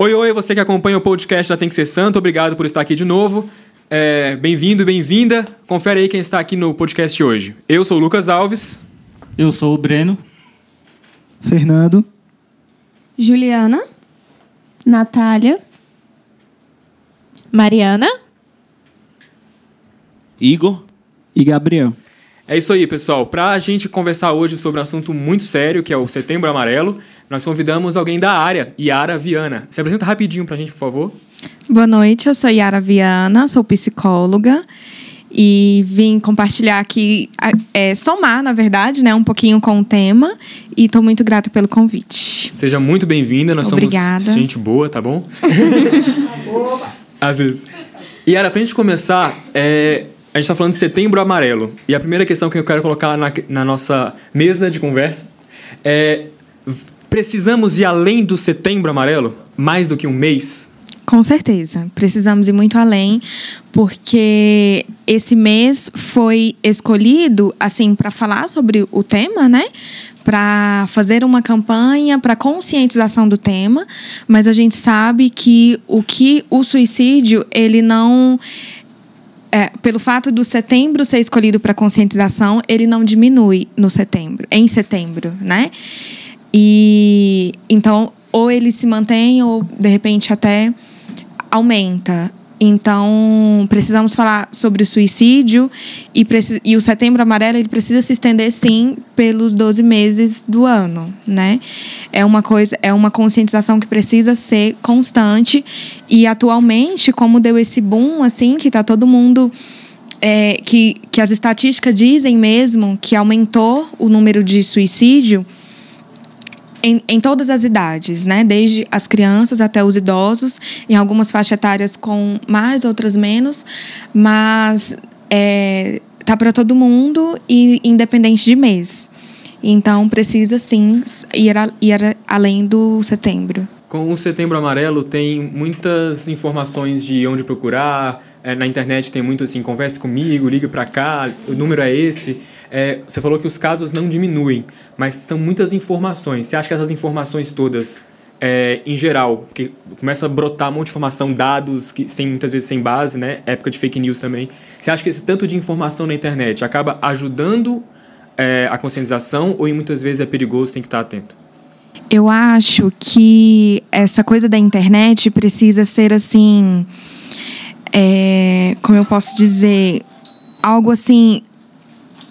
Oi, oi, você que acompanha o podcast da Tem Que Ser Santo, obrigado por estar aqui de novo. É, bem-vindo, bem-vinda. Confere aí quem está aqui no podcast hoje. Eu sou o Lucas Alves. Eu sou o Breno. Fernando. Juliana. Natália. Mariana. Igor. E Gabriel. É isso aí, pessoal. Para a gente conversar hoje sobre um assunto muito sério, que é o Setembro Amarelo, nós convidamos alguém da área, Yara Viana. Se apresenta rapidinho para a gente, por favor. Boa noite, eu sou Yara Viana, sou psicóloga e vim compartilhar aqui, é, somar, na verdade, né, um pouquinho com o tema e estou muito grata pelo convite. Seja muito bem-vinda, nós Obrigada. somos gente boa, tá bom? Às vezes. Yara, para a gente começar, é, a gente está falando de setembro amarelo. E a primeira questão que eu quero colocar na, na nossa mesa de conversa é: precisamos ir além do setembro amarelo? Mais do que um mês? Com certeza, precisamos ir muito além, porque esse mês foi escolhido assim para falar sobre o tema, né? Para fazer uma campanha para conscientização do tema, mas a gente sabe que o que o suicídio ele não é, pelo fato do setembro ser escolhido para conscientização, ele não diminui no setembro, em setembro, né? E então ou ele se mantém ou de repente até aumenta. Então, precisamos falar sobre o suicídio e, e, o setembro amarelo ele precisa se estender sim pelos 12 meses do ano, né? É uma coisa, é uma conscientização que precisa ser constante e atualmente, como deu esse boom assim, que está todo mundo é, que, que as estatísticas dizem mesmo que aumentou o número de suicídio, em, em, todas as idades, né? Desde as crianças até os idosos, em algumas faixas etárias com mais, outras menos, mas é, tá para todo mundo e independente de mês. Então precisa sim ir, a, ir além do setembro. Com o Setembro Amarelo tem muitas informações de onde procurar. É, na internet tem muito assim, converse comigo, ligue para cá, o número é esse. É, você falou que os casos não diminuem, mas são muitas informações. Você acha que essas informações todas, é, em geral, porque começa a brotar um monte de informação, dados que sem, muitas vezes sem base, né? Época de fake news também. Você acha que esse tanto de informação na internet acaba ajudando é, a conscientização ou muitas vezes é perigoso, tem que estar atento? Eu acho que essa coisa da internet precisa ser assim, é, como eu posso dizer, algo assim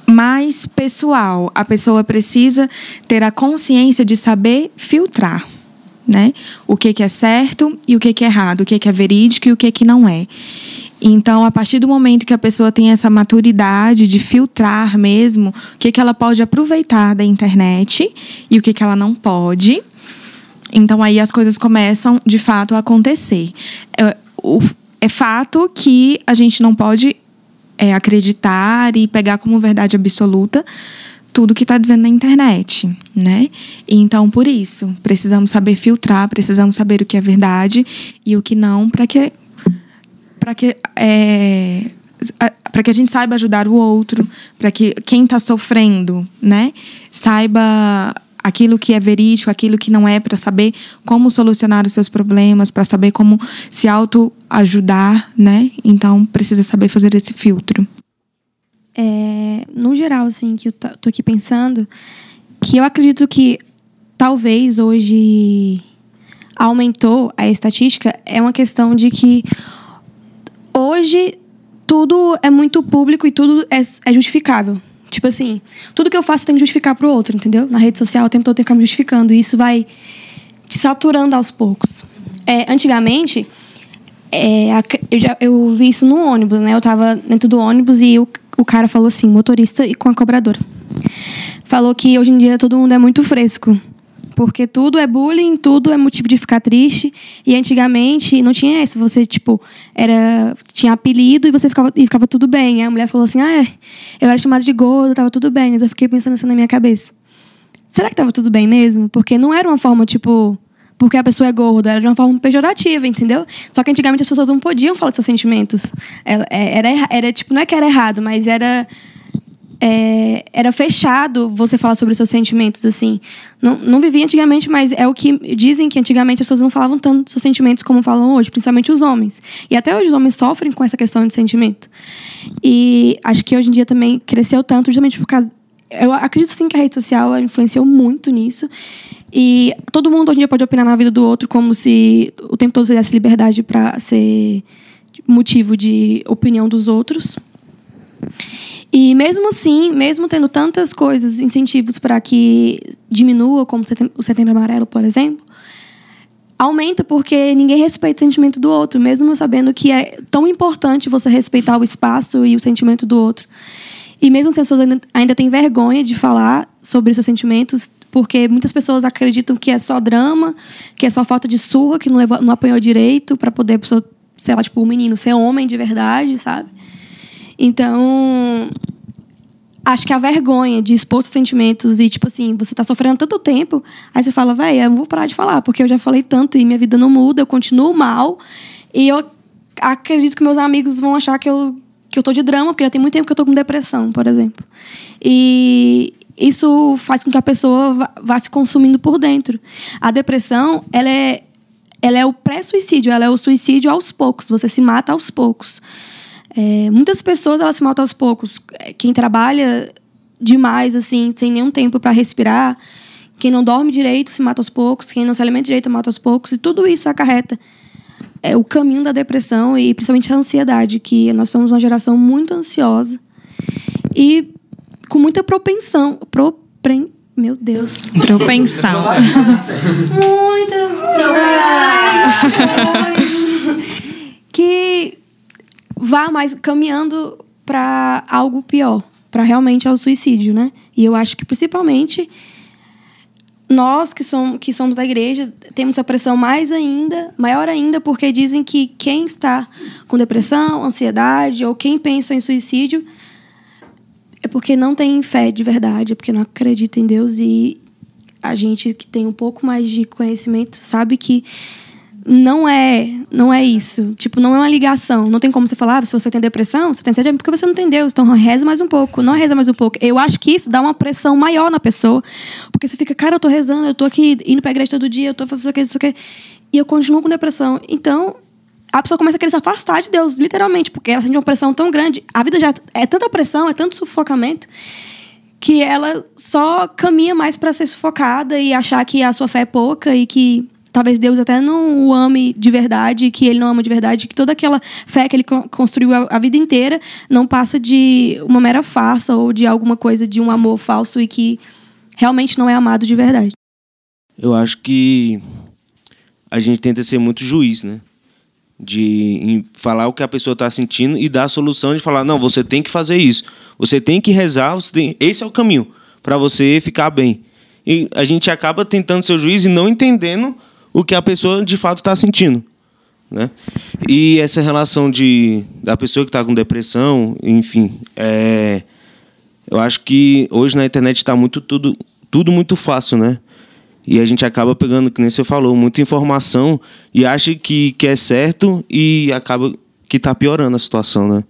mais pessoal. A pessoa precisa ter a consciência de saber filtrar. Né? O que, que é certo e o que, que é errado, o que, que é verídico e o que, que não é. Então, a partir do momento que a pessoa tem essa maturidade de filtrar mesmo, o que, que ela pode aproveitar da internet e o que, que ela não pode, então aí as coisas começam de fato a acontecer. É, o, é fato que a gente não pode é, acreditar e pegar como verdade absoluta tudo que está dizendo na internet, né? Então, por isso, precisamos saber filtrar, precisamos saber o que é verdade e o que não, para que para que é, para que a gente saiba ajudar o outro, para que quem está sofrendo, né, saiba aquilo que é verídico, aquilo que não é, para saber como solucionar os seus problemas, para saber como se autoajudar, né? Então precisa saber fazer esse filtro. É, no geral, assim, que eu tô aqui pensando, que eu acredito que talvez hoje aumentou a estatística é uma questão de que hoje tudo é muito público e tudo é, é justificável. Tipo assim, tudo que eu faço tenho que justificar pro outro, entendeu? Na rede social o tempo todo tenho que ficar me justificando. E isso vai te saturando aos poucos. É, antigamente, é, eu, já, eu vi isso no ônibus, né? Eu tava dentro do ônibus e o, o cara falou assim, motorista e com a cobradora. Falou que hoje em dia todo mundo é muito fresco porque tudo é bullying, tudo é motivo de ficar triste. E antigamente não tinha isso. Você, tipo, era, tinha apelido e você ficava, e ficava tudo bem. Aí a mulher falou assim: ah, é, eu era chamada de gordo, tava tudo bem. Mas eu fiquei pensando assim na minha cabeça. Será que tava tudo bem mesmo? Porque não era uma forma, tipo, porque a pessoa é gorda, era de uma forma pejorativa, entendeu? Só que antigamente as pessoas não podiam falar seus sentimentos. Era, é, era, era, tipo, não é que era errado, mas era é, era fechado você falar sobre os seus sentimentos, assim. Não, não vivia antigamente, mas é o que dizem que antigamente as pessoas não falavam tanto seus sentimentos como falam hoje, principalmente os homens. E até hoje os homens sofrem com essa questão de sentimento. E acho que hoje em dia também cresceu tanto justamente por causa. Eu acredito sim que a rede social influenciou muito nisso. E todo mundo hoje em dia pode opinar na vida do outro como se o tempo todo desse liberdade para ser motivo de opinião dos outros. E mesmo assim, mesmo tendo tantas coisas, incentivos para que diminua, como o Setembro Amarelo, por exemplo, aumenta porque ninguém respeita o sentimento do outro, mesmo sabendo que é tão importante você respeitar o espaço e o sentimento do outro. E mesmo se as pessoas ainda, têm vergonha de falar sobre seus sentimentos, porque muitas pessoas acreditam que é só drama, que é só falta de surra, que não, levou, não apanhou direito para poder a pessoa, sei lá, tipo, o menino ser homem de verdade, sabe? Então, acho que a vergonha de expor seus sentimentos e, tipo assim, você tá sofrendo tanto tempo, aí você fala, velho, eu vou parar de falar, porque eu já falei tanto e minha vida não muda, eu continuo mal. E eu acredito que meus amigos vão achar que eu, que eu tô de drama, porque já tem muito tempo que eu tô com depressão, por exemplo. E isso faz com que a pessoa vá, vá se consumindo por dentro. A depressão, ela é, ela é o pré-suicídio, ela é o suicídio aos poucos, você se mata aos poucos. É, muitas pessoas elas se matam aos poucos. É, quem trabalha demais, assim, sem nenhum tempo para respirar, quem não dorme direito se mata aos poucos, quem não se alimenta direito mata aos poucos, e tudo isso acarreta é o caminho da depressão e principalmente a ansiedade, que nós somos uma geração muito ansiosa e com muita propensão, propren, meu Deus, propensão. muita que vá mais caminhando para algo pior, para realmente ao suicídio, né? E eu acho que principalmente nós que somos, que somos da igreja temos a pressão mais ainda, maior ainda, porque dizem que quem está com depressão, ansiedade ou quem pensa em suicídio é porque não tem fé de verdade, é porque não acredita em Deus e a gente que tem um pouco mais de conhecimento sabe que não é, não é isso. Tipo, não é uma ligação. Não tem como você falar, ah, se você tem depressão, você tem é porque você não tem Deus. Então reza mais um pouco. Não reza mais um pouco. Eu acho que isso dá uma pressão maior na pessoa. Porque você fica, cara, eu tô rezando, eu tô aqui indo pra igreja todo dia, eu tô fazendo isso aqui, isso aqui. E eu continuo com depressão. Então, a pessoa começa a querer se afastar de Deus, literalmente, porque ela sente uma pressão tão grande. A vida já é tanta pressão, é tanto sufocamento, que ela só caminha mais para ser sufocada e achar que a sua fé é pouca e que talvez Deus até não o ame de verdade, que ele não ama de verdade, que toda aquela fé que ele construiu a, vida inteira não passa de uma mera farsa ou de alguma coisa de um amor falso e que realmente não é amado de verdade. Eu acho que a gente tenta ser muito juiz, né? De falar o que a pessoa está sentindo e dar a solução de falar, não, você tem que fazer isso. Você tem que rezar, você tem... esse é o caminho para você ficar bem. E a gente acaba tentando ser juiz e não entendendo o que a pessoa de fato está sentindo. Né? E essa relação de, da pessoa que está com depressão, enfim, é, eu acho que hoje na internet está muito tudo, tudo muito fácil, né? E a gente acaba pegando, que nem você falou, muita informação e acha que, que é certo e acaba que está piorando a situação, né?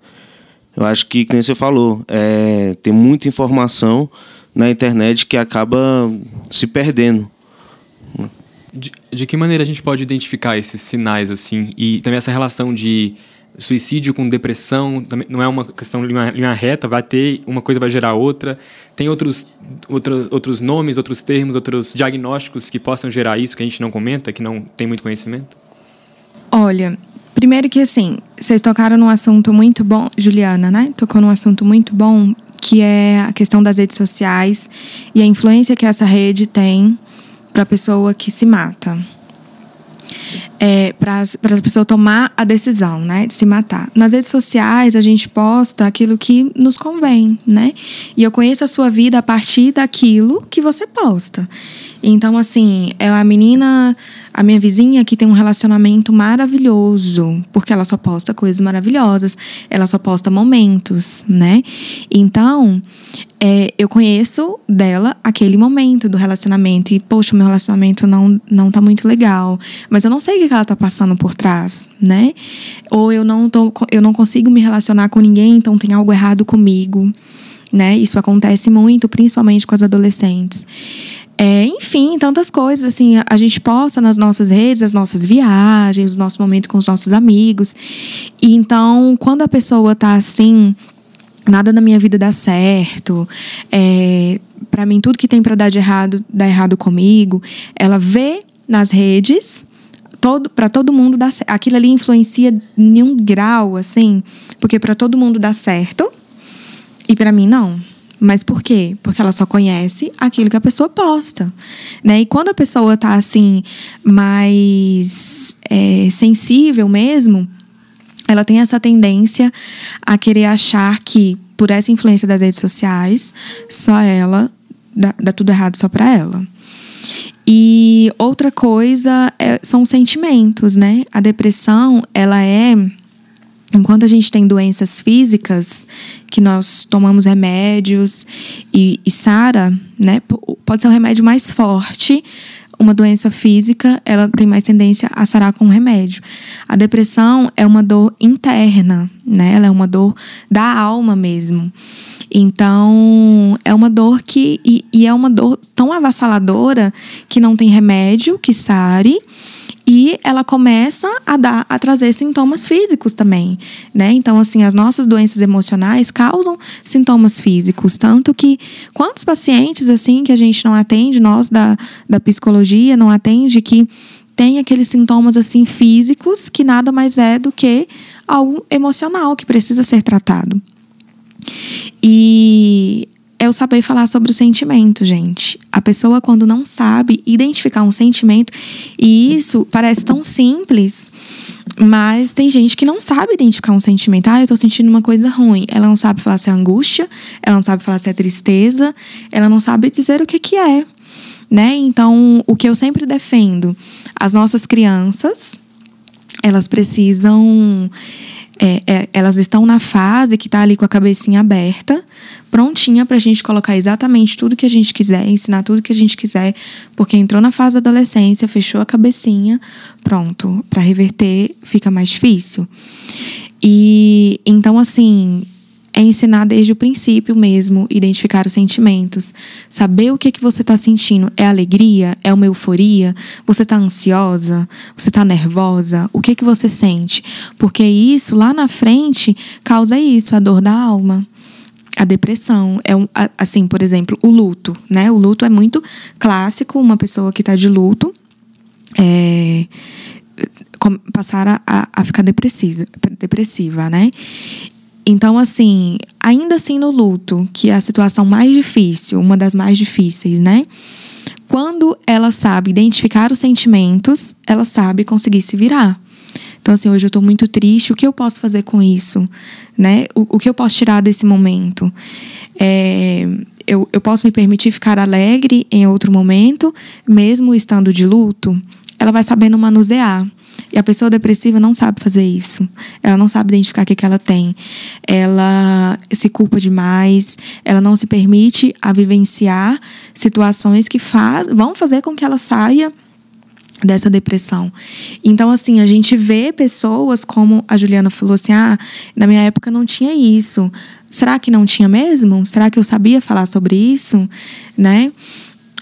Eu acho que, que nem você falou, é, tem muita informação na internet que acaba se perdendo. De, de que maneira a gente pode identificar esses sinais, assim? E também essa relação de suicídio com depressão não é uma questão linha, linha reta, vai ter uma coisa vai gerar outra. Tem outros, outros, outros nomes, outros termos, outros diagnósticos que possam gerar isso que a gente não comenta, que não tem muito conhecimento? Olha, primeiro que assim, vocês tocaram num assunto muito bom, Juliana, né? Tocou num assunto muito bom, que é a questão das redes sociais e a influência que essa rede tem para a pessoa que se mata. É, para a pessoa tomar a decisão né, de se matar. Nas redes sociais, a gente posta aquilo que nos convém, né? E eu conheço a sua vida a partir daquilo que você posta. Então, assim, é a menina, a minha vizinha que tem um relacionamento maravilhoso, porque ela só posta coisas maravilhosas, ela só posta momentos, né? Então, é, eu conheço dela aquele momento do relacionamento e, poxa, meu relacionamento não, não tá muito legal, mas eu não sei o que ela tá passando por trás, né? Ou eu não, tô, eu não consigo me relacionar com ninguém, então tem algo errado comigo. né? Isso acontece muito, principalmente com as adolescentes. É, enfim, tantas coisas. Assim, a gente posta nas nossas redes as nossas viagens, o nosso momento com os nossos amigos. E então, quando a pessoa tá assim, nada na minha vida dá certo, é, para mim tudo que tem para dar de errado dá errado comigo, ela vê nas redes todo para todo mundo dar aquilo ali influencia em um grau assim porque para todo mundo dá certo e para mim não mas por quê? Porque ela só conhece aquilo que a pessoa posta. Né? E quando a pessoa está assim, mais é, sensível mesmo, ela tem essa tendência a querer achar que, por essa influência das redes sociais, só ela dá, dá tudo errado só para ela. E outra coisa é, são os sentimentos, né? A depressão, ela é Enquanto a gente tem doenças físicas, que nós tomamos remédios e, e sara, né? Pode ser um remédio mais forte. Uma doença física, ela tem mais tendência a sarar com remédio. A depressão é uma dor interna, né? Ela é uma dor da alma mesmo. Então, é uma dor que. E, e é uma dor tão avassaladora que não tem remédio que sare e ela começa a dar a trazer sintomas físicos também, né? Então assim, as nossas doenças emocionais causam sintomas físicos, tanto que quantos pacientes assim que a gente não atende, nós da, da psicologia não atende que tem aqueles sintomas assim físicos que nada mais é do que algo emocional que precisa ser tratado. E é o saber falar sobre o sentimento, gente. A pessoa, quando não sabe identificar um sentimento, e isso parece tão simples, mas tem gente que não sabe identificar um sentimento. Ah, eu tô sentindo uma coisa ruim. Ela não sabe falar se é angústia, ela não sabe falar se é tristeza, ela não sabe dizer o que, que é. Né? Então, o que eu sempre defendo, as nossas crianças, elas precisam é, é, elas estão na fase que está ali com a cabecinha aberta, prontinha para a gente colocar exatamente tudo que a gente quiser, ensinar tudo que a gente quiser, porque entrou na fase da adolescência, fechou a cabecinha, pronto, para reverter fica mais difícil. E então, assim, é ensinar desde o princípio mesmo, identificar os sentimentos, saber o que que você está sentindo. É alegria? É uma euforia? Você está ansiosa? Você está nervosa? O que que você sente? Porque isso lá na frente causa isso, a dor da alma. A depressão é um, assim, por exemplo, o luto, né? O luto é muito clássico, uma pessoa que está de luto é, passar a, a, ficar depressiva, depressiva, né? Então, assim, ainda assim no luto, que é a situação mais difícil, uma das mais difíceis, né? Quando ela sabe identificar os sentimentos, ela sabe conseguir se virar. Então, assim, hoje eu estou muito triste, o que eu posso fazer com isso? Né? O, o que eu posso tirar desse momento? É, eu, eu posso me permitir ficar alegre em outro momento, mesmo estando de luto? Ela vai sabendo manusear. E a pessoa depressiva não sabe fazer isso. Ela não sabe identificar o que, que ela tem. Ela se culpa demais, ela não se permite a vivenciar situações que faz, vão fazer com que ela saia dessa depressão. Então, assim, a gente vê pessoas como a Juliana falou assim: ah, na minha época não tinha isso. Será que não tinha mesmo? Será que eu sabia falar sobre isso? Né?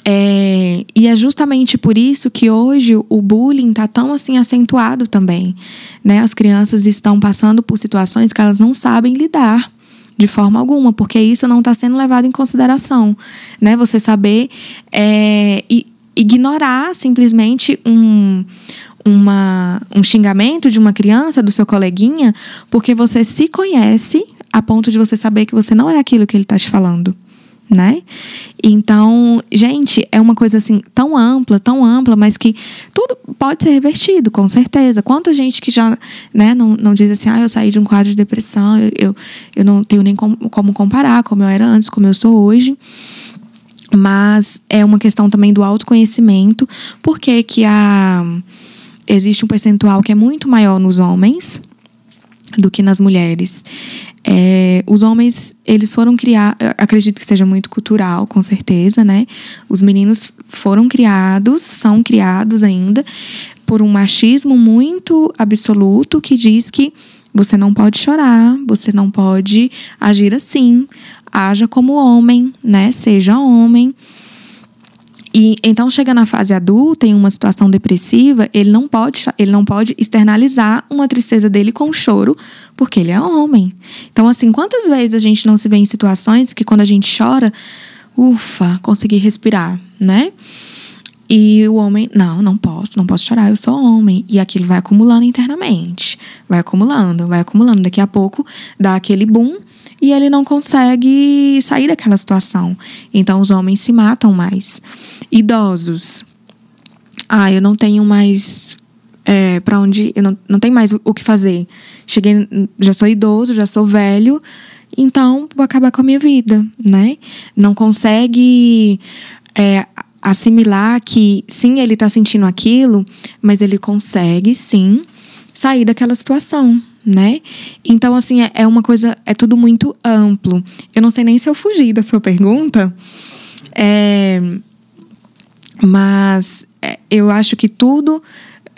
É, e é justamente por isso que hoje o bullying está tão assim acentuado também. Né? As crianças estão passando por situações que elas não sabem lidar de forma alguma, porque isso não está sendo levado em consideração. Né? Você saber é, ignorar simplesmente um, uma, um xingamento de uma criança, do seu coleguinha, porque você se conhece a ponto de você saber que você não é aquilo que ele está te falando né? Então, gente, é uma coisa assim tão ampla, tão ampla, mas que tudo pode ser revertido, com certeza. Quanta gente que já, né, não, não diz assim, ah, eu saí de um quadro de depressão, eu, eu, eu não tenho nem como, como comparar como eu era antes, como eu sou hoje. Mas é uma questão também do autoconhecimento, porque que a existe um percentual que é muito maior nos homens do que nas mulheres. É, os homens, eles foram criar, acredito que seja muito cultural, com certeza, né? Os meninos foram criados, são criados ainda por um machismo muito absoluto que diz que Você não pode chorar, você não pode agir assim. Haja como homem, né? Seja homem. E então chega na fase adulta, em uma situação depressiva, ele não pode, ele não pode externalizar uma tristeza dele com choro, porque ele é homem. Então assim, quantas vezes a gente não se vê em situações que quando a gente chora, ufa, consegui respirar, né? E o homem, não, não posso, não posso chorar, eu sou homem. E aquilo vai acumulando internamente, vai acumulando, vai acumulando. Daqui a pouco dá aquele boom e ele não consegue sair daquela situação. Então os homens se matam mais. Idosos. Ah, eu não tenho mais é, para onde. Eu não, não tenho mais o, que fazer. Cheguei, já sou idoso, já sou velho, então vou acabar com a minha vida, né? Não consegue. É, assimilar que sim, ele está sentindo aquilo, mas ele consegue sim sair daquela situação, né? Então, assim, é, é uma coisa, é tudo muito amplo. Eu não sei nem se eu fugi da sua pergunta, é, mas é, eu acho que tudo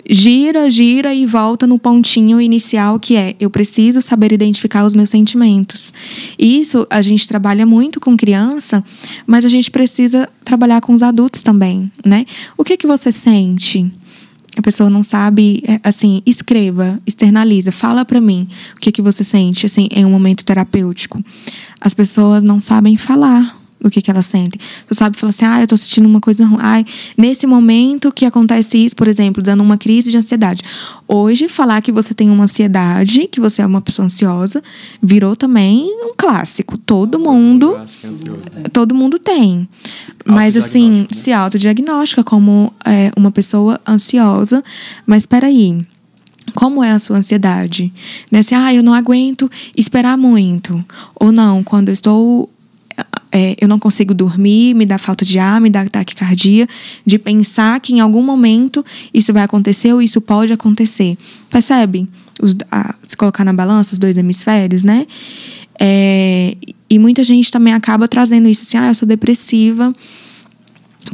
gira, gira e volta no pontinho inicial que é eu preciso saber identificar os meus sentimentos. Isso a gente trabalha muito com criança, mas a gente precisa trabalhar com os adultos também, né? O que que você sente? A pessoa não sabe, é, assim, escreva, externaliza, fala para mim o que que você sente assim em um momento terapêutico. As pessoas não sabem falar o que, que elas sentem. Você sabe falar assim, ah, eu tô sentindo uma coisa ruim. Ai, nesse momento que acontece isso, por exemplo, dando uma crise de ansiedade. Hoje, falar que você tem uma ansiedade, que você é uma pessoa ansiosa, virou também um clássico. Todo mundo. Todo mundo tem. Mas assim, né? se autodiagnostica como é, uma pessoa ansiosa. Mas peraí. Como é a sua ansiedade? Né? Se, ah, eu não aguento esperar muito. Ou não, quando eu estou é, eu não consigo dormir, me dá falta de ar, me dá taquicardia, de pensar que em algum momento isso vai acontecer ou isso pode acontecer. Percebe? Os, a, se colocar na balança os dois hemisférios, né? É, e muita gente também acaba trazendo isso assim, ah, eu sou depressiva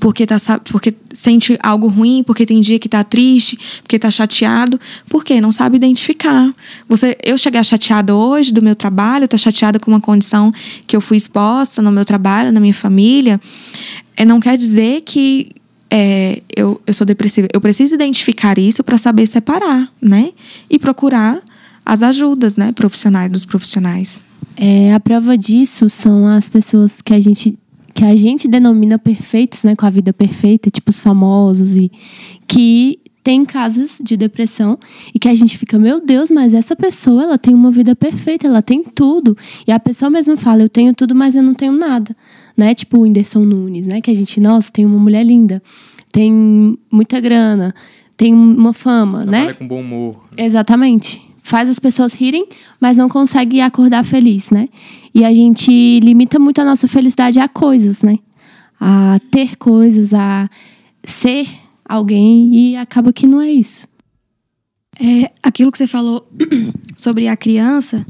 porque, tá, porque sente algo ruim, porque tem dia que tá triste, porque tá chateado, porque não sabe identificar. Você, eu chegar chateada hoje do meu trabalho, tô chateada com uma condição que eu fui exposta no meu trabalho, na minha família, é, não quer dizer que é, eu, eu sou depressiva. Eu preciso identificar isso para saber separar, né? E procurar as ajudas, né, profissionais dos profissionais. É, a prova disso são as pessoas que a gente que a gente denomina perfeitos, né, com a vida perfeita, tipo os famosos e que tem casos de depressão e que a gente fica, meu Deus, mas essa pessoa, ela tem uma vida perfeita, ela tem tudo. E a pessoa mesma fala, eu tenho tudo, mas eu não tenho nada, né? Tipo o Whindersson Nunes, né, que a gente, nossa, tem uma mulher linda, tem muita grana, tem uma fama, Trabalha né? com bom humor. Exatamente. Faz as pessoas rirem, mas não consegue acordar feliz, né? E a gente limita muito a nossa felicidade a coisas, né? A ter coisas, a ser alguém e acaba que não é isso. É, aquilo que você falou sobre a criança,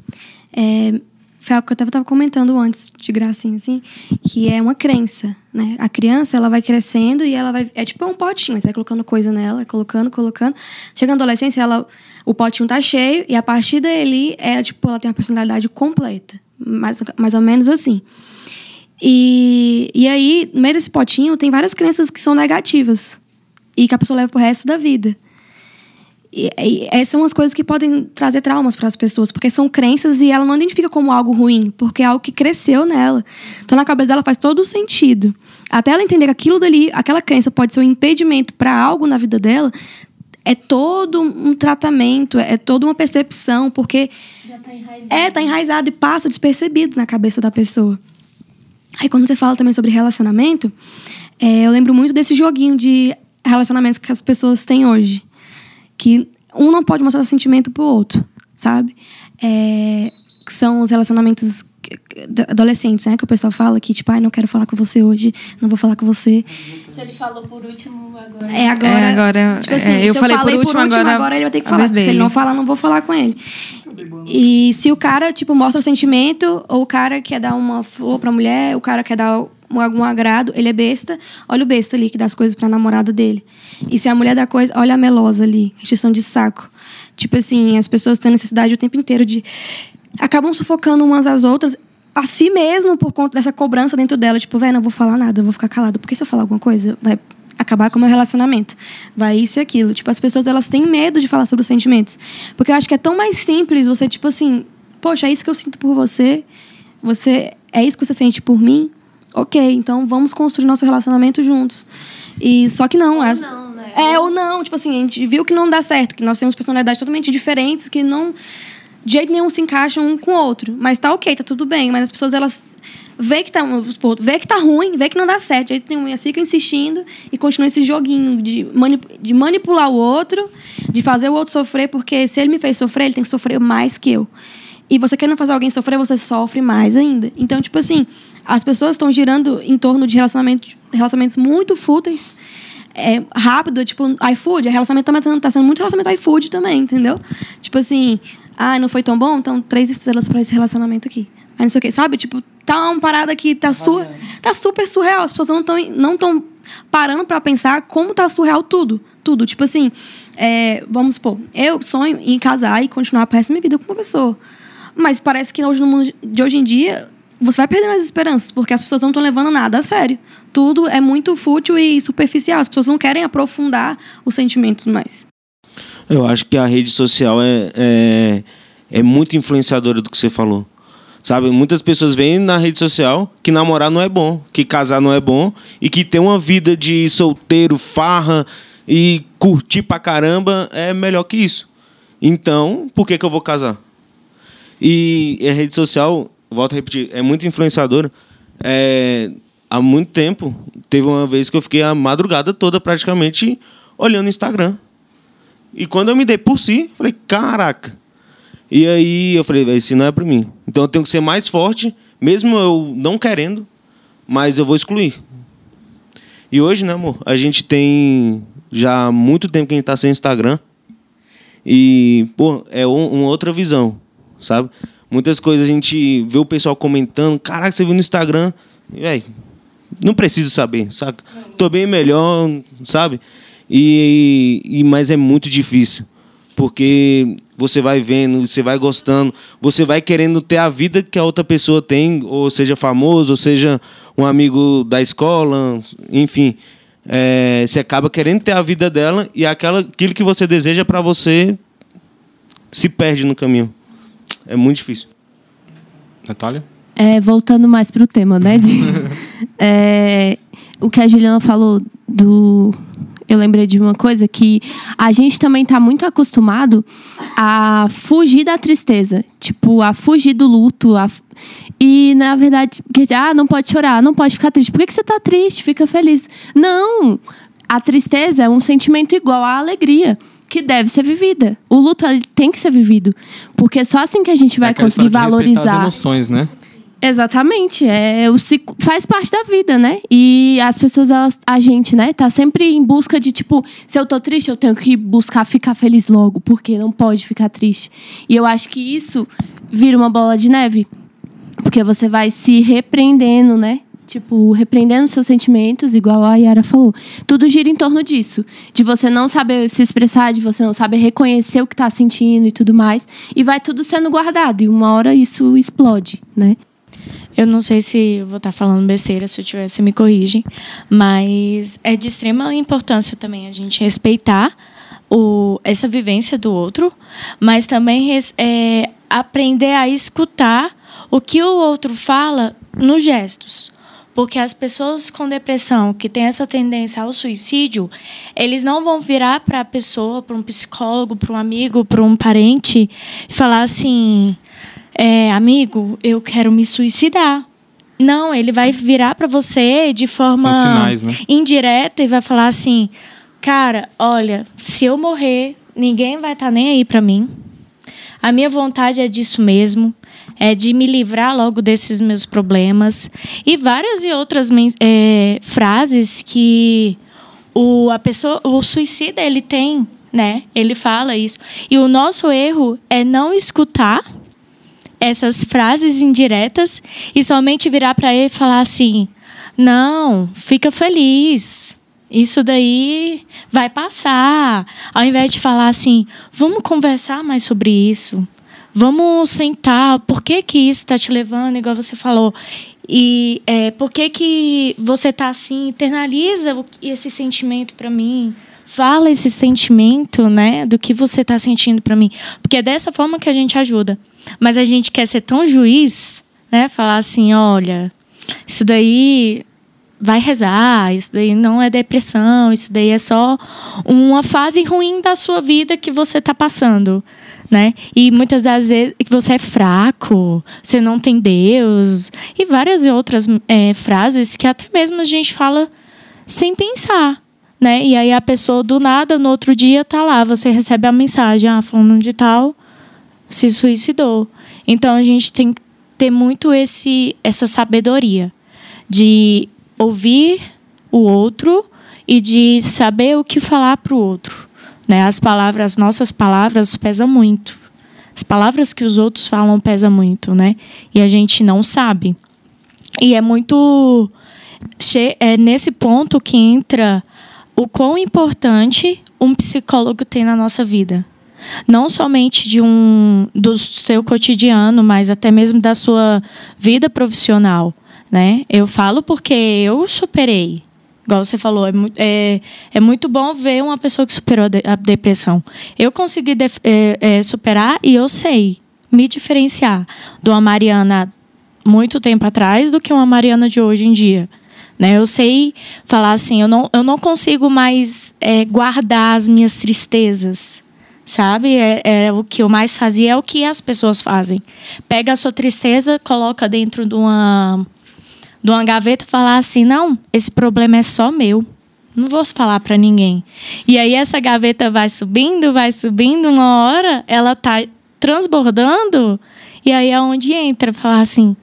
é, foi algo que eu estava comentando antes, de gracinha, assim, que é uma crença, né? A criança, ela vai crescendo e ela vai... É tipo um potinho, você vai colocando coisa nela, colocando, colocando. Chega na adolescência, ela, o potinho tá cheio e a partir dali, é, tipo, ela tem a personalidade completa. Mais, mais ou menos assim. E, e aí, no meio desse potinho, tem várias crenças que são negativas e que a pessoa leva pro resto da vida. E, e essas são as coisas que podem trazer traumas para as pessoas, porque são crenças e ela não identifica como algo ruim, porque é algo que cresceu nela. Então, na cabeça dela faz todo o sentido. Até ela entender que aquilo dali, aquela crença pode ser um impedimento para algo na vida dela, é todo um tratamento, é toda uma percepção, porque Já tá enraizado. é, tá enraizado e passa despercebido na cabeça da pessoa. Aí quando você fala também sobre relacionamento, é, eu lembro muito desse joguinho de relacionamentos que as pessoas têm hoje. Que um não pode mostrar sentimento pro outro, sabe? É, que são os relacionamentos adolescentes, né? Que o pessoal fala que, tipo, ai, não quero falar com você hoje, não vou falar com você. Se ele falou por último agora. É agora. É, agora- tipo assim, é, eu se falei eu por falei último, agora ele vai ter que a falar. Se ele não falar, não vou falar com ele. E se o cara, tipo, mostra sentimento, ou o cara quer dar uma flor pra mulher, o cara quer dar algum agrado, ele é besta, olha o besta ali que dá as coisas pra namorada dele. E se a mulher dá coisa, olha a melosa ali, questão de saco. Tipo assim, as pessoas têm necessidade o tempo inteiro de. acabam sufocando umas às outras a si mesmo por conta dessa cobrança dentro dela. Tipo, velho, não vou falar nada, eu vou ficar calado. Porque se eu falar alguma coisa, vai acabar com o meu relacionamento. Vai isso e aquilo. Tipo, as pessoas, elas têm medo de falar sobre os sentimentos. Porque eu acho que é tão mais simples você, tipo assim, poxa, é isso que eu sinto por você. Você, é isso que você sente por mim? Ok, então vamos construir nosso relacionamento juntos. E só que não. Ou as, não né? É, ou não. Tipo assim, a gente viu que não dá certo, que nós temos personalidades totalmente diferentes, que não de jeito nenhum se encaixam um com o outro. Mas tá ok, tá tudo bem. Mas as pessoas, elas vê que tá, vê que tá ruim, vê que não dá certo, de jeito nenhum. E elas ficam insistindo e continuam esse joguinho de, manip de manipular o outro, de fazer o outro sofrer, porque se ele me fez sofrer, ele tem que sofrer mais que eu. E você querendo fazer alguém sofrer, você sofre mais ainda. Então, tipo assim, as pessoas estão girando em torno de relacionamentos, relacionamentos muito fúteis. É, rápido, tipo, iFood, relacionamento também tá sendo muito relacionamento iFood também, entendeu? Tipo assim, ah, não foi tão bom? Então, três estrelas para esse relacionamento aqui. Aí não sei o quê, sabe? Tipo, tá uma parada que tá, su tá super surreal. As pessoas não estão não tão parando para pensar como tá surreal tudo. Tudo. Tipo assim, é, vamos supor, eu sonho em casar e continuar a resto da minha vida com uma pessoa. Mas parece que hoje, no mundo de hoje em dia, você vai perdendo as esperanças, porque as pessoas não estão levando nada a sério. Tudo é muito fútil e superficial. As pessoas não querem aprofundar os sentimentos mais. Eu acho que a rede social é, é, é muito influenciadora do que você falou. Sabe, muitas pessoas veem na rede social que namorar não é bom, que casar não é bom e que ter uma vida de solteiro, farra e curtir pra caramba é melhor que isso. Então, por que, que eu vou casar? E a rede social, volto a repetir, é muito influenciadora. É, há muito tempo, teve uma vez que eu fiquei a madrugada toda praticamente olhando o Instagram. E quando eu me dei por si, falei, caraca. E aí eu falei, isso não é para mim. Então eu tenho que ser mais forte, mesmo eu não querendo, mas eu vou excluir. E hoje, né, amor, a gente tem já muito tempo que a gente tá sem Instagram. E, pô, é um, uma outra visão, sabe? Muitas coisas a gente vê o pessoal comentando, caraca, você viu no Instagram. E, não preciso saber, saca? Tô bem melhor, sabe? E, e mas é muito difícil, porque você vai vendo, você vai gostando, você vai querendo ter a vida que a outra pessoa tem, ou seja famoso, ou seja um amigo da escola, enfim, é, você acaba querendo ter a vida dela e aquela, aquilo que você deseja para você se perde no caminho. É muito difícil. Natália? É, voltando mais para o tema, né? De, é, o que a Juliana falou do eu lembrei de uma coisa que a gente também está muito acostumado a fugir da tristeza, tipo, a fugir do luto. A... E, na verdade, que, ah, não pode chorar, não pode ficar triste. Por que, que você está triste? Fica feliz. Não! A tristeza é um sentimento igual à alegria que deve ser vivida. O luto tem que ser vivido, porque só assim que a gente vai é conseguir valorizar as emoções, né? Exatamente, é o ciclo, faz parte da vida, né? E as pessoas, elas, a gente, né, tá sempre em busca de tipo, se eu tô triste, eu tenho que buscar ficar feliz logo, porque não pode ficar triste. E eu acho que isso vira uma bola de neve, porque você vai se repreendendo, né? Tipo, repreendendo seus sentimentos, igual a Yara falou. Tudo gira em torno disso. De você não saber se expressar, de você não saber reconhecer o que está sentindo e tudo mais. E vai tudo sendo guardado. E uma hora isso explode, né? Eu não sei se vou estar falando besteira, se eu tiver, você me corrige, mas é de extrema importância também a gente respeitar o, essa vivência do outro, mas também é, aprender a escutar o que o outro fala nos gestos. Porque as pessoas com depressão que têm essa tendência ao suicídio, eles não vão virar para a pessoa, para um psicólogo, para um amigo, para um parente e falar assim: é, amigo, eu quero me suicidar. Não, ele vai virar para você de forma sinais, né? indireta e vai falar assim: cara, olha, se eu morrer, ninguém vai estar tá nem aí para mim. A minha vontade é disso mesmo, é de me livrar logo desses meus problemas e várias e outras é, frases que o a pessoa, o suicida ele tem, né? Ele fala isso. E o nosso erro é não escutar essas frases indiretas e somente virar para ele e falar assim: Não, fica feliz. Isso daí vai passar. Ao invés de falar assim, vamos conversar mais sobre isso. Vamos sentar. Por que, que isso está te levando, igual você falou? E é, por que, que você está assim? Internaliza esse sentimento para mim. Fala esse sentimento, né, do que você está sentindo para mim, porque é dessa forma que a gente ajuda. Mas a gente quer ser tão juiz, né, falar assim, olha, isso daí vai rezar, isso daí não é depressão, isso daí é só uma fase ruim da sua vida que você está passando, né? E muitas das vezes você é fraco, você não tem Deus e várias outras é, frases que até mesmo a gente fala sem pensar, né? E aí a pessoa do nada no outro dia tá lá, você recebe a mensagem, ah, falando de tal, se suicidou. Então a gente tem que ter muito esse essa sabedoria de ouvir o outro e de saber o que falar para o outro. Né? As palavras, as nossas palavras pesam muito. As palavras que os outros falam pesam muito, né? E a gente não sabe. E é muito é nesse ponto que entra o quão importante um psicólogo tem na nossa vida. Não somente de um do seu cotidiano, mas até mesmo da sua vida profissional né? Eu falo porque eu superei. Igual você falou, é, é, é muito bom ver uma pessoa que superou a, de, a depressão. Eu consegui é, é, superar e eu sei me diferenciar de uma Mariana muito tempo atrás do que uma Mariana de hoje em dia. Né? Eu sei falar assim, eu não, eu não consigo mais é, guardar as minhas tristezas sabe? É, é, o que eu mais fazia é o que as pessoas fazem. Pega a sua tristeza, coloca dentro de uma de uma gaveta falar assim: não, esse problema é só meu. Não vou falar para ninguém. E aí essa gaveta vai subindo, vai subindo, uma hora ela tá transbordando, e aí é onde entra falar assim: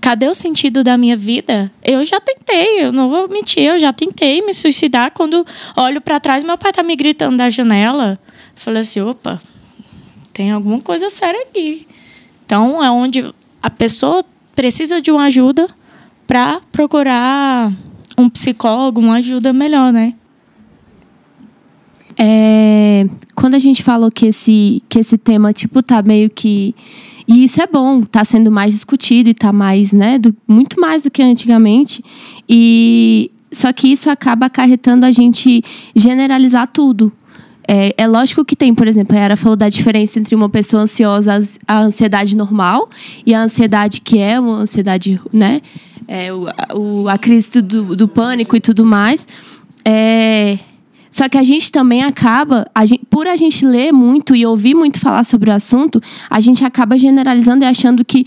cadê o sentido da minha vida? Eu já tentei, eu não vou mentir, eu já tentei me suicidar. Quando olho para trás, meu pai tá me gritando da janela. Eu falei assim: opa, tem alguma coisa séria aqui. Então é onde a pessoa precisa de uma ajuda para procurar um psicólogo, uma ajuda melhor, né? É, quando a gente falou que esse, que esse tema, tipo, tá meio que. E isso é bom, tá sendo mais discutido e tá mais, né? Do, muito mais do que antigamente. E só que isso acaba acarretando a gente generalizar tudo. É, é, lógico que tem, por exemplo, a Era falou da diferença entre uma pessoa ansiosa, a ansiedade normal, e a ansiedade que é uma ansiedade, né? é, o, o, a crise do, do pânico e tudo mais. É, só que a gente também acaba, a gente, por a gente ler muito e ouvir muito falar sobre o assunto, a gente acaba generalizando e achando que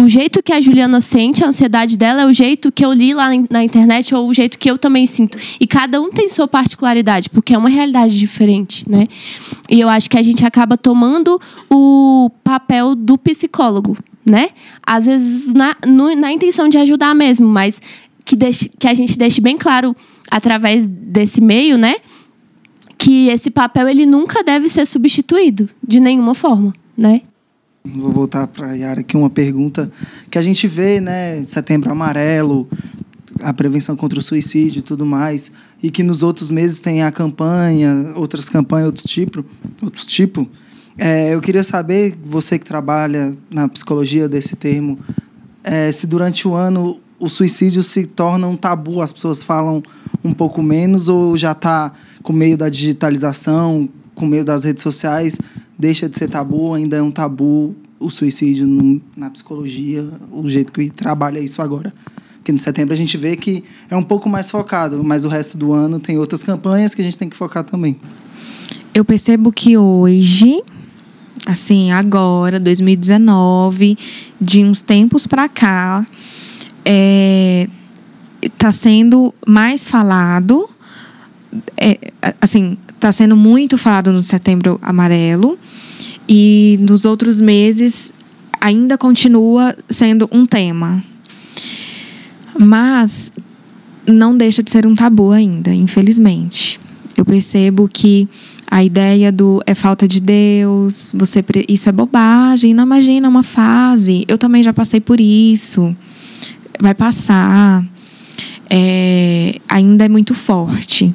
o jeito que a Juliana sente, a ansiedade dela, é o jeito que eu li lá na internet ou o jeito que eu também sinto. E cada um tem sua particularidade, porque é uma realidade diferente, né? E eu acho que a gente acaba tomando o papel do psicólogo né? Às vezes na, no, na intenção de ajudar mesmo, mas que, deixe, que a gente deixe bem claro através desse meio, né? Que esse papel ele nunca deve ser substituído de nenhuma forma, né? Vou voltar para a Yara aqui uma pergunta que a gente vê, né? Setembro Amarelo, a prevenção contra o suicídio e tudo mais, e que nos outros meses tem a campanha, outras campanhas, outro tipo, outros tipo. É, eu queria saber, você que trabalha na psicologia desse termo, é, se durante o ano o suicídio se torna um tabu, as pessoas falam um pouco menos ou já está com meio da digitalização, com meio das redes sociais, deixa de ser tabu, ainda é um tabu o suicídio no, na psicologia, o jeito que trabalha isso agora. Porque no setembro a gente vê que é um pouco mais focado, mas o resto do ano tem outras campanhas que a gente tem que focar também. Eu percebo que hoje assim, agora, 2019, de uns tempos para cá, é, tá sendo mais falado, é, assim, tá sendo muito falado no Setembro Amarelo e nos outros meses ainda continua sendo um tema. Mas não deixa de ser um tabu ainda, infelizmente. Eu percebo que a ideia do é falta de Deus, você isso é bobagem, não imagina uma fase. Eu também já passei por isso. Vai passar. é, ainda é muito forte.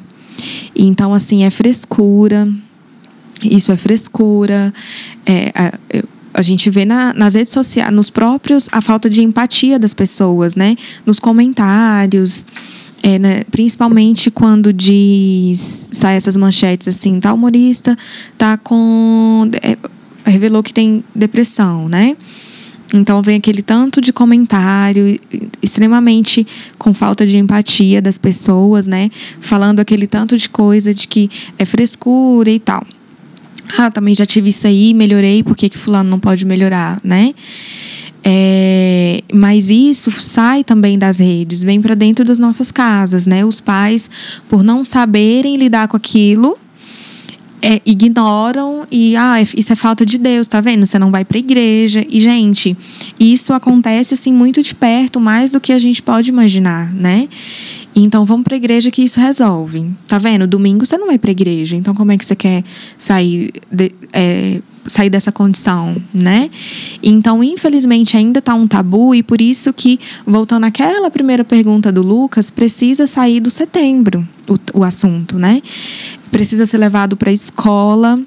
Então, assim, é frescura. Isso é frescura. É, a, a gente vê na, nas redes sociais, nos próprios, a falta de empatia das pessoas, né? Nos comentários. É, né? principalmente quando diz sai essas manchetes assim, tá humorista, tá com é, revelou que tem depressão, né? Então vem aquele tanto de comentário extremamente com falta de empatia das pessoas, né? Falando aquele tanto de coisa de que é frescura e tal. Ah, também já tive isso aí, melhorei, por que, que fulano não pode melhorar, né? É, mas isso sai também das redes, vem para dentro das nossas casas, né? Os pais, por não saberem lidar com aquilo, é, ignoram e ah, isso é falta de Deus, tá vendo? Você não vai para a igreja. E, gente, isso acontece assim muito de perto, mais do que a gente pode imaginar, né? Então vamos para a igreja que isso resolve. Tá vendo? Domingo você não vai para a igreja. Então como é que você quer sair de, é, sair dessa condição, né? Então, infelizmente, ainda está um tabu e por isso que, voltando àquela primeira pergunta do Lucas, precisa sair do setembro o, o assunto, né? Precisa ser levado para a escola,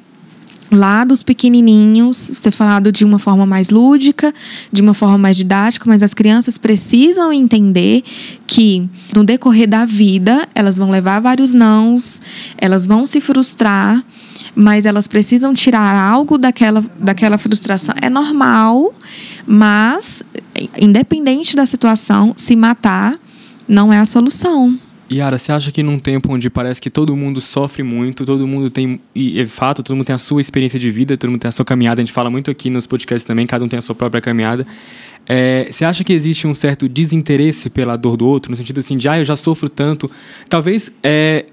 lá dos pequenininhos, ser falado de uma forma mais lúdica, de uma forma mais didática, mas as crianças precisam entender que no decorrer da vida elas vão levar vários nãos, elas vão se frustrar, mas elas precisam tirar algo daquela, daquela frustração. É normal, mas independente da situação, se matar não é a solução. Yara, você acha que num tempo onde parece que todo mundo sofre muito, todo mundo tem, e é fato, todo mundo tem a sua experiência de vida, todo mundo tem a sua caminhada, a gente fala muito aqui nos podcasts também, cada um tem a sua própria caminhada. É, você acha que existe um certo desinteresse pela dor do outro, no sentido assim, de, ah, eu já sofro tanto. Talvez é,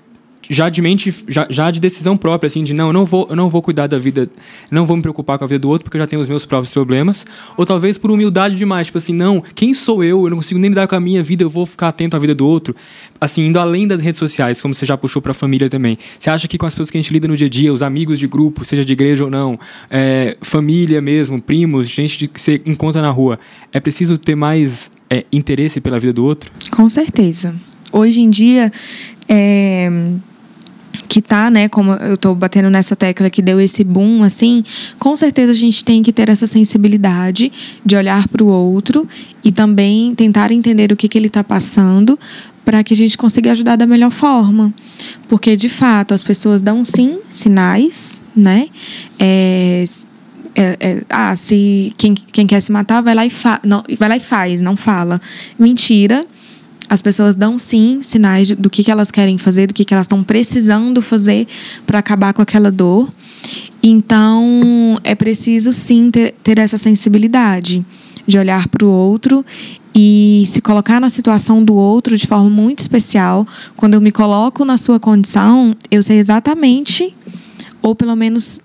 já de mente, já, já de decisão própria, assim, de não, eu não vou, eu não vou cuidar da vida, não vou me preocupar com a vida do outro porque eu já tenho os meus próprios problemas, ou talvez por humildade demais, tipo assim, não, quem sou eu? Eu não consigo nem lidar com a minha vida, eu vou ficar atento à vida do outro. Assim, indo além das redes sociais, como você já puxou para a família também. Você acha que com as pessoas que a gente lida no dia a dia, os amigos de grupo, seja de igreja ou não, é, família mesmo, primos, gente que você encontra na rua, é preciso ter mais é, interesse pela vida do outro? Com certeza. Hoje em dia, é, que tá, né, como eu tô batendo nessa tecla que deu esse boom assim, com certeza a gente tem que ter essa sensibilidade de olhar para o outro e também tentar entender o que que ele está passando para que a gente consiga ajudar da melhor forma. Porque de fato as pessoas dão sim sinais, né? É, é, é, ah, se quem, quem quer se matar vai lá e fa não, vai lá e faz, não fala. Mentira as pessoas dão sim sinais do que, que elas querem fazer, do que, que elas estão precisando fazer para acabar com aquela dor. Então, é preciso sim ter, ter essa sensibilidade de olhar para o outro e se colocar na situação do outro de forma muito especial. Quando eu me coloco na sua condição, eu sei exatamente, ou pelo menos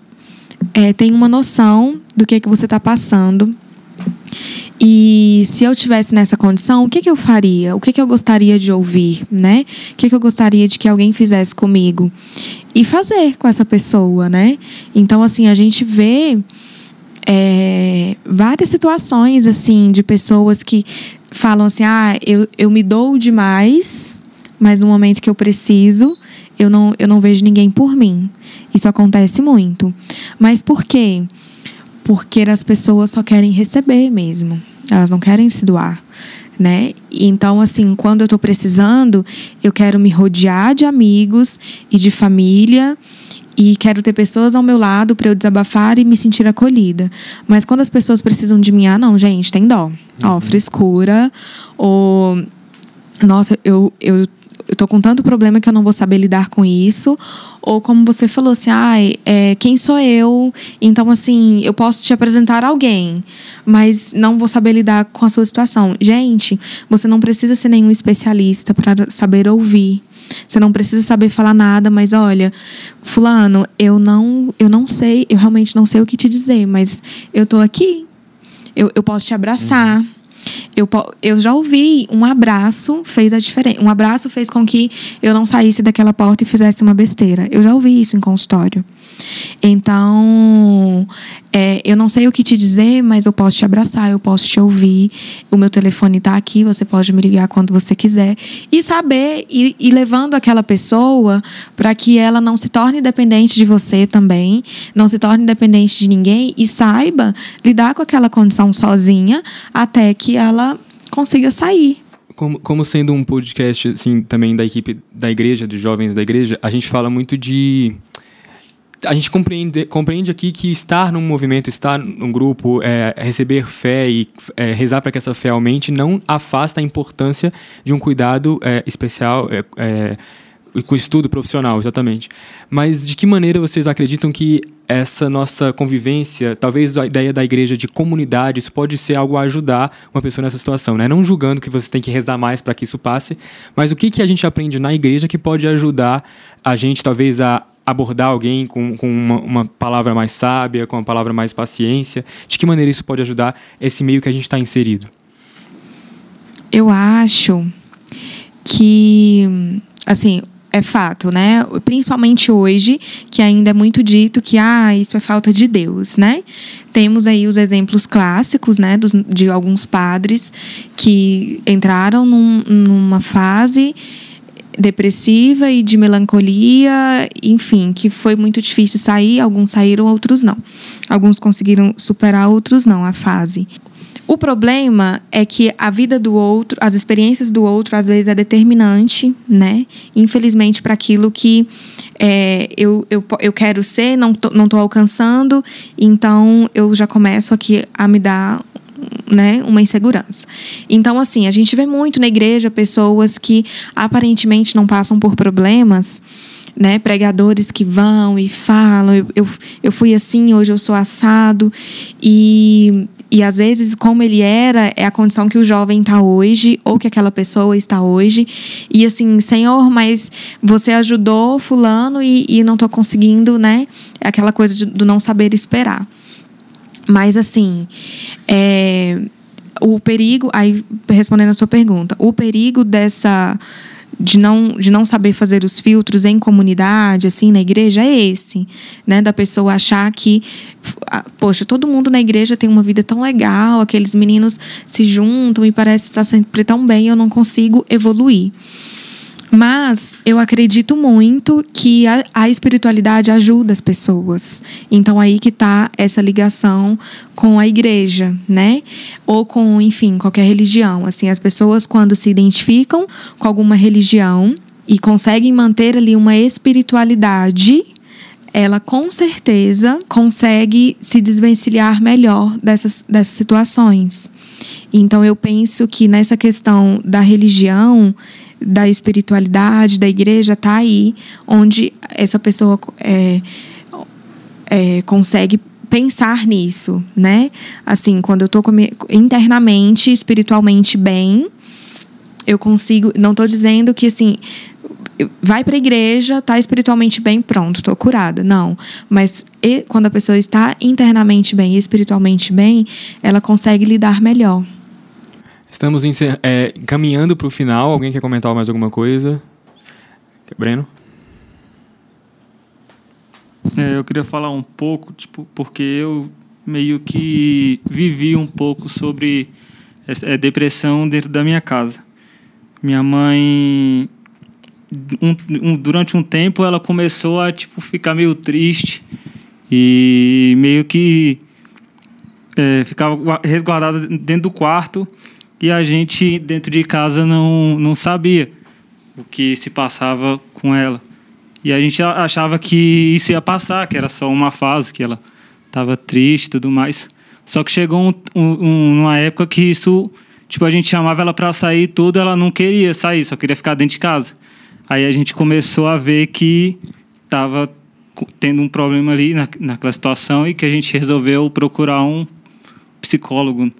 é, tenho uma noção do que, que você está passando e se eu tivesse nessa condição, o que, que eu faria? O que, que eu gostaria de ouvir, né? O que, que eu gostaria de que alguém fizesse comigo? E fazer com essa pessoa, né? Então, assim, a gente vê é, várias situações, assim, de pessoas que falam assim, ah, eu, eu me dou demais, mas no momento que eu preciso, eu não, eu não vejo ninguém por mim. Isso acontece muito. Mas por quê? Porque as pessoas só querem receber mesmo. Elas não querem se doar. Né? Então, assim, quando eu estou precisando, eu quero me rodear de amigos e de família e quero ter pessoas ao meu lado para eu desabafar e me sentir acolhida. Mas quando as pessoas precisam de mim, ah, não, gente, tem dó. Ó, uhum. frescura, ou nossa, eu, eu eu tô com tanto problema que eu não vou saber lidar com isso. Ou como você falou assim, ah, é, quem sou eu? Então, assim, eu posso te apresentar alguém, mas não vou saber lidar com a sua situação. Gente, você não precisa ser nenhum especialista para saber ouvir. Você não precisa saber falar nada, mas olha, fulano, eu não, eu não sei, eu realmente não sei o que te dizer, mas eu tô aqui. Eu, eu posso te abraçar. Uhum eu, eu já ouvi um abraço fez a diferença. Um abraço fez com que eu não saísse daquela porta e fizesse uma besteira. Eu já ouvi isso em consultório. Então, é, eu não sei o que te dizer, mas eu posso te abraçar, eu posso te ouvir. O meu telefone está aqui, você pode me ligar quando você quiser. E saber, e, e levando aquela pessoa para que ela não se torne dependente de você também, não se torne dependente de ninguém e saiba lidar com aquela condição sozinha até que ela consiga sair. Como, como sendo um podcast assim, também da equipe da igreja, dos jovens da igreja, a gente fala muito de a gente compreende, compreende aqui que estar num movimento, estar num grupo, é, receber fé e é, rezar para que essa fé aumente não afasta a importância de um cuidado é, especial é, é, com estudo profissional, exatamente. Mas de que maneira vocês acreditam que essa nossa convivência, talvez a ideia da igreja de comunidade, isso pode ser algo a ajudar uma pessoa nessa situação, né? Não julgando que você tem que rezar mais para que isso passe, mas o que, que a gente aprende na igreja que pode ajudar a gente, talvez, a abordar alguém com, com uma, uma, palavra mais sábia, com uma palavra mais paciência? De que maneira isso pode ajudar esse meio que a gente está inserido? Eu acho que, assim, é fato, né? Principalmente hoje, que ainda é muito dito que ah, isso é falta de Deus, né? Temos aí os exemplos clássicos, né, dos, de alguns padres que entraram num, numa fase depressiva e de melancolia, enfim, que foi muito difícil sair. Alguns saíram, outros não. Alguns conseguiram superar, outros não, a fase. O problema é que a vida do outro, as experiências do outro, às vezes é determinante, né? Infelizmente, para aquilo que é, eu, eu, eu quero ser, não tô, não estou alcançando, então eu já começo aqui a me dar né, uma insegurança. Então, assim, a gente vê muito na igreja pessoas que aparentemente não passam por problemas, né, pregadores que vão e falam, eu, eu, eu fui assim, hoje eu sou assado, e, e às vezes, como ele era, é a condição que o jovem está hoje, ou que aquela pessoa está hoje. E assim, Senhor, mas você ajudou Fulano e, e não estou conseguindo, né? É aquela coisa de, do não saber esperar. Mas, assim, é, o perigo, aí respondendo a sua pergunta, o perigo dessa. De não, de não saber fazer os filtros em comunidade, assim, na igreja, é esse, né? Da pessoa achar que, poxa, todo mundo na igreja tem uma vida tão legal, aqueles meninos se juntam e parece estar sempre tão bem, eu não consigo evoluir. Mas eu acredito muito que a, a espiritualidade ajuda as pessoas. Então aí que está essa ligação com a igreja, né? Ou com, enfim, qualquer religião. Assim, as pessoas quando se identificam com alguma religião e conseguem manter ali uma espiritualidade, ela com certeza consegue se desvencilhar melhor dessas, dessas situações. Então eu penso que nessa questão da religião, da espiritualidade, da igreja, está aí, onde essa pessoa é, é, consegue pensar nisso, né? Assim, quando eu estou internamente, espiritualmente bem, eu consigo. Não estou dizendo que assim. Vai para a igreja, tá espiritualmente bem, pronto, estou curada. Não. Mas e, quando a pessoa está internamente bem e espiritualmente bem, ela consegue lidar melhor. Estamos é, caminhando para o final. Alguém quer comentar mais alguma coisa? Breno? É, eu queria falar um pouco, tipo, porque eu meio que vivi um pouco sobre é, depressão dentro da minha casa. Minha mãe, um, um, durante um tempo, ela começou a tipo ficar meio triste e meio que é, ficava resguardada dentro do quarto e a gente dentro de casa não, não sabia o que se passava com ela. E a gente achava que isso ia passar, que era só uma fase, que ela estava triste e tudo mais. Só que chegou um, um, uma época que isso, tipo, a gente chamava ela para sair tudo, ela não queria sair, só queria ficar dentro de casa. Aí a gente começou a ver que estava tendo um problema ali na, naquela situação e que a gente resolveu procurar um psicólogo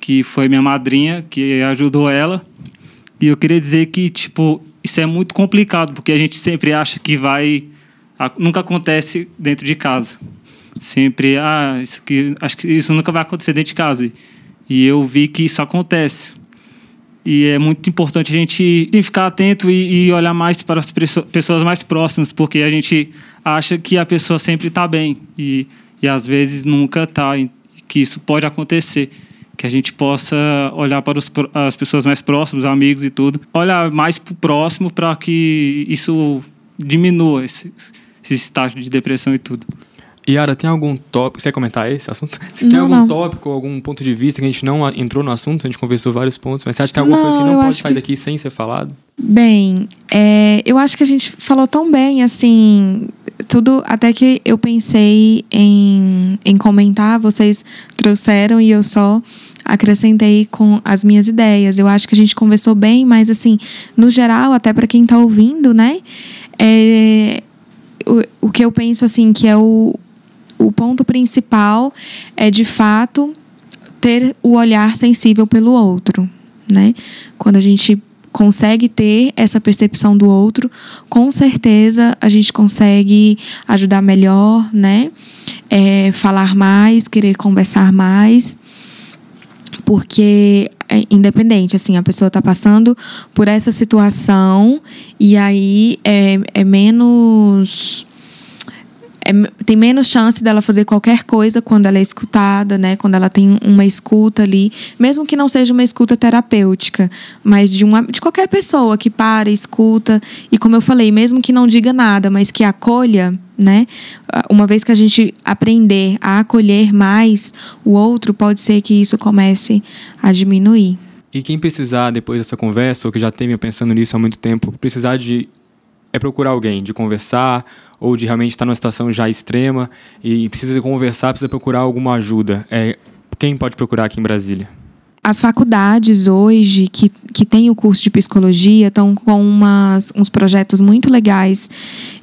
que foi minha madrinha, que ajudou ela. E eu queria dizer que, tipo, isso é muito complicado, porque a gente sempre acha que vai. Nunca acontece dentro de casa. Sempre, ah, isso que, acho que isso nunca vai acontecer dentro de casa. E eu vi que isso acontece. E é muito importante a gente ficar atento e, e olhar mais para as pessoas mais próximas, porque a gente acha que a pessoa sempre está bem. E e às vezes nunca está, que isso pode acontecer. Que a gente possa olhar para os, as pessoas mais próximas, amigos e tudo, olhar mais para o próximo para que isso diminua esse, esse estágio de depressão e tudo. Yara, tem algum tópico? Você quer comentar esse assunto? Se tem Não, algum não. tópico, algum ponto de vista que a gente não entrou no assunto, a gente conversou vários pontos, mas você acha que tem alguma Não, coisa que não pode sair que- daqui sem ser falado? Bem, é, eu acho que a gente falou tão bem, assim, tudo até que eu pensei em, em comentar, vocês trouxeram e eu só acrescentei com as minhas ideias. Eu acho que a gente conversou bem, mas assim, no geral, até para quem está ouvindo, né? É, o, o que eu penso assim que é o, o ponto principal é de fato ter o olhar sensível pelo outro, né? Quando a gente consegue ter essa percepção do outro, com certeza a gente consegue ajudar melhor, né? É, falar mais, querer conversar mais, porque é independente, assim, a pessoa está passando por essa situação e aí é, é menos é, tem menos chance dela fazer qualquer coisa quando ela é escutada, né? Quando ela tem uma escuta ali, mesmo que não seja uma escuta terapêutica, mas de uma de qualquer pessoa que para, escuta e como eu falei, mesmo que não diga nada, mas que acolha, né? Uma vez que a gente aprender a acolher mais o outro, pode ser que isso comece a diminuir. E quem precisar, depois dessa conversa, ou que já tem pensando nisso há muito tempo, precisar de é procurar alguém, de conversar, ou de realmente estar numa situação já extrema e precisa conversar, precisa procurar alguma ajuda. É, quem pode procurar aqui em Brasília? As faculdades hoje que, que têm o curso de psicologia estão com umas, uns projetos muito legais.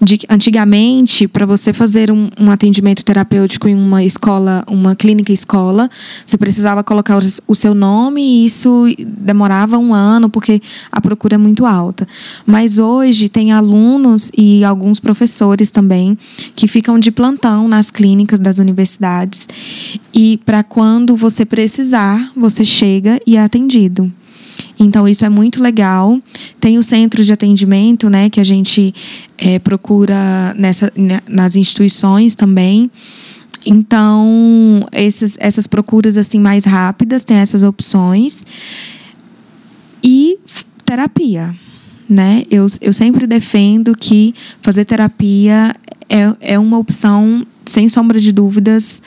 De, antigamente, para você fazer um, um atendimento terapêutico em uma escola, uma clínica escola, você precisava colocar o, seu nome e isso demorava um ano, porque a procura é muito alta. Mas hoje tem alunos e alguns professores também que ficam de plantão nas clínicas das universidades. E para quando você precisar, você chega e é atendido. Então, isso é muito legal. Tem os centros de atendimento, né, que a gente é, procura nessa, né, nas instituições também. Então, esses, essas procuras assim mais rápidas, tem essas opções. E terapia, né? Eu, eu sempre defendo que fazer terapia é, é uma opção, sem sombra de dúvidas,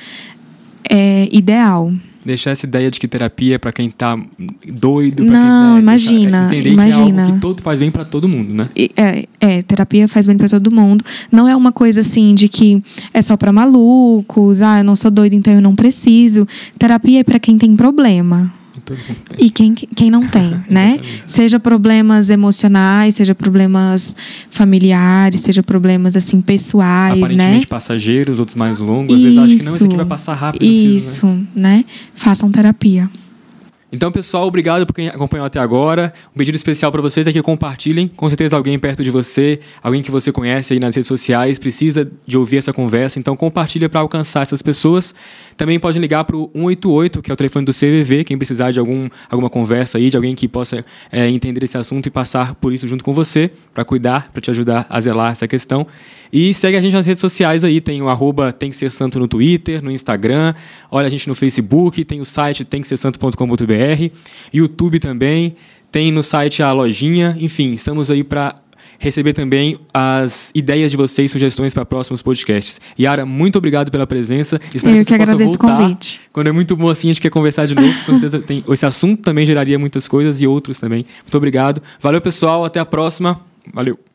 é ideal. Deixar essa ideia de que terapia é para quem tá doido, pra Não, quem, né, imagina, deixar- entender imagina. que é algo que todo faz bem para todo mundo, né? É, é, terapia faz bem para todo mundo. Não é uma coisa assim de que é só para malucos, ah, eu não sou doido, então eu não preciso. Terapia é para quem tem problema. E quem, quem não tem, né? Seja problemas emocionais, seja problemas familiares, seja problemas assim pessoais, né? Aparentemente passageiros, outros mais longos. Às vezes acho que não, isso aqui vai passar rápido. não precisa, né? Isso, né? Façam terapia. Então, pessoal, obrigado por quem acompanhou até agora. Um pedido especial para vocês é que compartilhem. Com certeza alguém perto de você, alguém que você conhece aí nas redes sociais, precisa de ouvir essa conversa. Então, compartilha para alcançar essas pessoas. Também pode ligar para o 188, que é o telefone do CVV, quem precisar de algum, alguma conversa aí, de alguém que possa é, entender esse assunto e passar por isso junto com você, para cuidar, para te ajudar a zelar essa questão. E segue a gente nas redes sociais aí, tem o arroba tem que ser santo no Twitter, no Instagram, olha a gente no Facebook, tem o site tem YouTube também, tem no site a lojinha, enfim, estamos aí para receber também as ideias de vocês, sugestões para próximos podcasts. Yara, muito obrigado pela presença. Espero Eu que você que possa agradeço o voltar. convite. Quando é muito bom assim, a gente quer conversar de novo. Com certeza tem, esse assunto também geraria muitas coisas e outros também. Muito obrigado. Valeu, pessoal. Até a próxima. Valeu.